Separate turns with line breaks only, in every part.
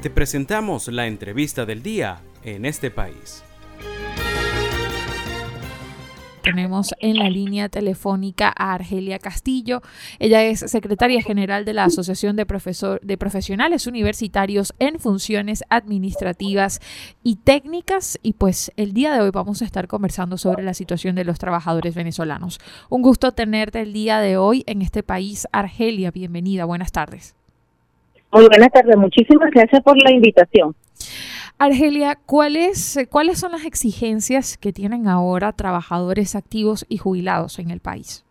Te presentamos la entrevista del día en este país.
Tenemos en la línea telefónica a Argelia Castillo. Ella es secretaria general de la Asociación de, Profesor, de Profesionales Universitarios en Funciones Administrativas y Técnicas. Y pues el día de hoy vamos a estar conversando sobre la situación de los trabajadores venezolanos. Un gusto tenerte el día de hoy en este país. Argelia, bienvenida. Buenas tardes.
Muy buenas tardes. Muchísimas gracias por la invitación.
Argelia, ¿cuáles, ¿cuáles son las exigencias que tienen ahora trabajadores activos y jubilados en el país?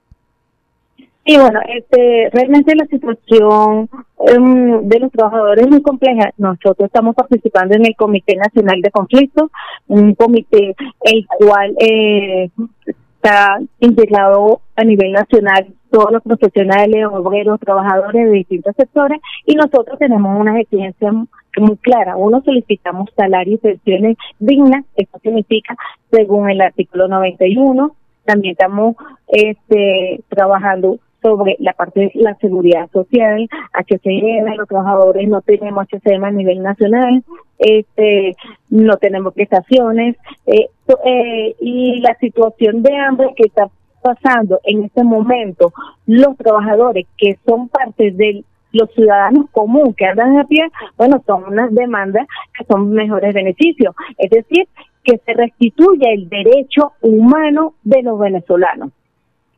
Sí, bueno, este, realmente la situación em, de los trabajadores es muy compleja. Nosotros estamos participando en el Comité Nacional de Conflictos, un comité el cual eh, está integrado a nivel nacional todos los profesionales, obreros, trabajadores de distintos sectores y nosotros tenemos unas exigencias muy claras. Uno, solicitamos salarios y pensiones dignas, esto significa según el artículo 91. También estamos este, trabajando sobre la parte de la seguridad social, HCM, los trabajadores no tenemos HCM a nivel nacional, este, no tenemos prestaciones, eh, eh, y la situación de hambre que está pasando en este momento los trabajadores que son parte de los ciudadanos comunes que andan a pie, bueno, son unas demandas que son mejores beneficios. Es decir, que se restituya el derecho humano de los venezolanos.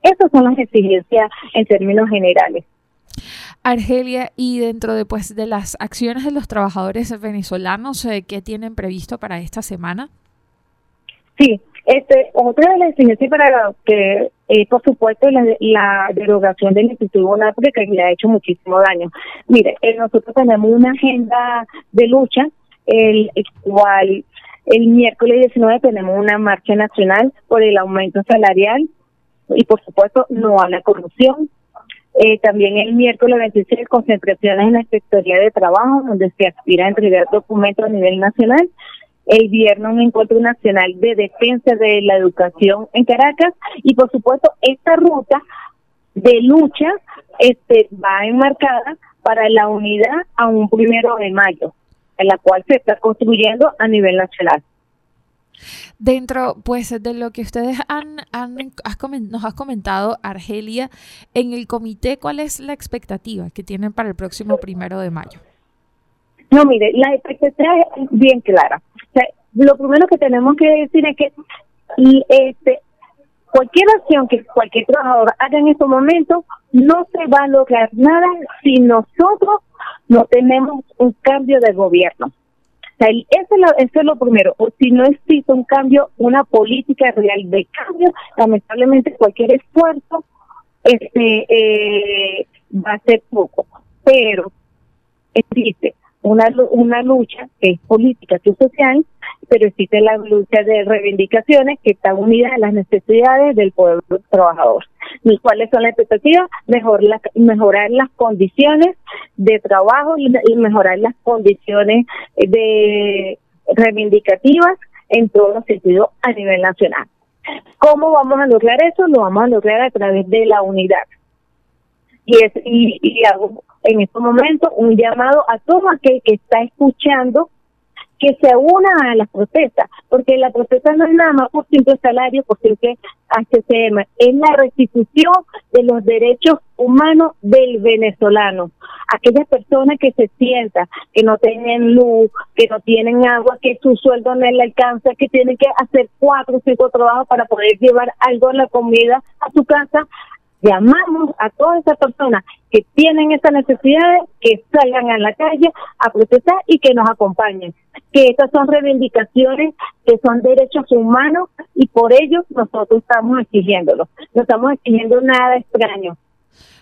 Esas son las exigencias en términos generales.
Argelia, y dentro de, pues, de las acciones de los trabajadores venezolanos, eh, ¿qué tienen previsto para esta semana?
Sí, este, otra de las exigencias para que, eh, por supuesto, la, la derogación del Instituto porque que le ha hecho muchísimo daño. Mire, eh, nosotros tenemos una agenda de lucha, el, cual el miércoles 19 tenemos una marcha nacional por el aumento salarial y, por supuesto, no a la corrupción. Eh, también el miércoles 26 concentraciones en la Inspectoría de Trabajo, donde se aspira a entregar documentos a nivel nacional el viernes un encuentro nacional de defensa de la educación en Caracas y por supuesto esta ruta de lucha este va enmarcada para la unidad a un primero de mayo, en la cual se está construyendo a nivel nacional.
Dentro, pues, de lo que ustedes han, han nos has comentado, Argelia, en el comité, ¿cuál es la expectativa que tienen para el próximo primero de mayo?
No, mire, la expectativa es bien clara lo primero que tenemos que decir es que este cualquier acción que cualquier trabajador haga en estos momentos no se va a lograr nada si nosotros no tenemos un cambio de gobierno. O sea, eso, es lo, eso es lo primero. O si no existe un cambio, una política real de cambio, lamentablemente cualquier esfuerzo este eh, va a ser poco. Pero existe una, una lucha que es política y social, pero existe la lucha de reivindicaciones que están unidas a las necesidades del pueblo trabajador. ¿Y cuáles son las expectativas? Mejor mejorar las condiciones de trabajo y, mejorar las condiciones de reivindicativas en todos los sentidos a nivel nacional. ¿Cómo vamos a lograr eso? Lo vamos a lograr a través de la unidad. Y, es, y, hago en estos momentos un llamado a todo aquel que está escuchando que se una a las protestas, porque la protesta no es nada más por simple salario, por simple HCM, es la restitución de los derechos humanos del venezolano. Aquellas personas que se sientan, que no tienen luz, que no tienen agua, que su sueldo no le alcanza, que tienen que hacer cuatro o cinco trabajos para poder llevar algo en la comida a su casa, llamamos a todas esas personas que tienen esas necesidades que salgan a la calle a protestar y que nos acompañen. Que estas son reivindicaciones que son derechos humanos y por ello nosotros estamos exigiéndolo. No estamos exigiendo nada extraño.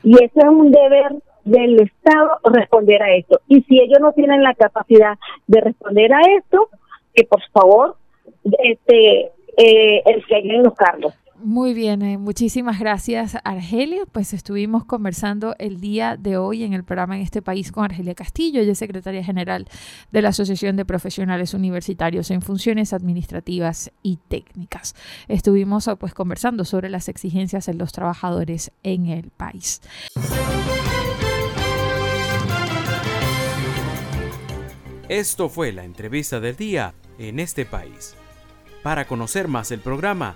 Y eso es un deber del Estado responder a esto. Y si ellos no tienen la capacidad de responder a esto, que por favor este eh, el los cargos.
Muy bien, eh, muchísimas gracias Argelia. Pues estuvimos conversando el día de hoy en el programa en este país con Argelia Castillo, ella es secretaria general de la Asociación de Profesionales Universitarios en Funciones Administrativas y Técnicas. Estuvimos pues conversando sobre las exigencias de los trabajadores en el país.
Esto fue la entrevista del día en este país. Para conocer más el programa,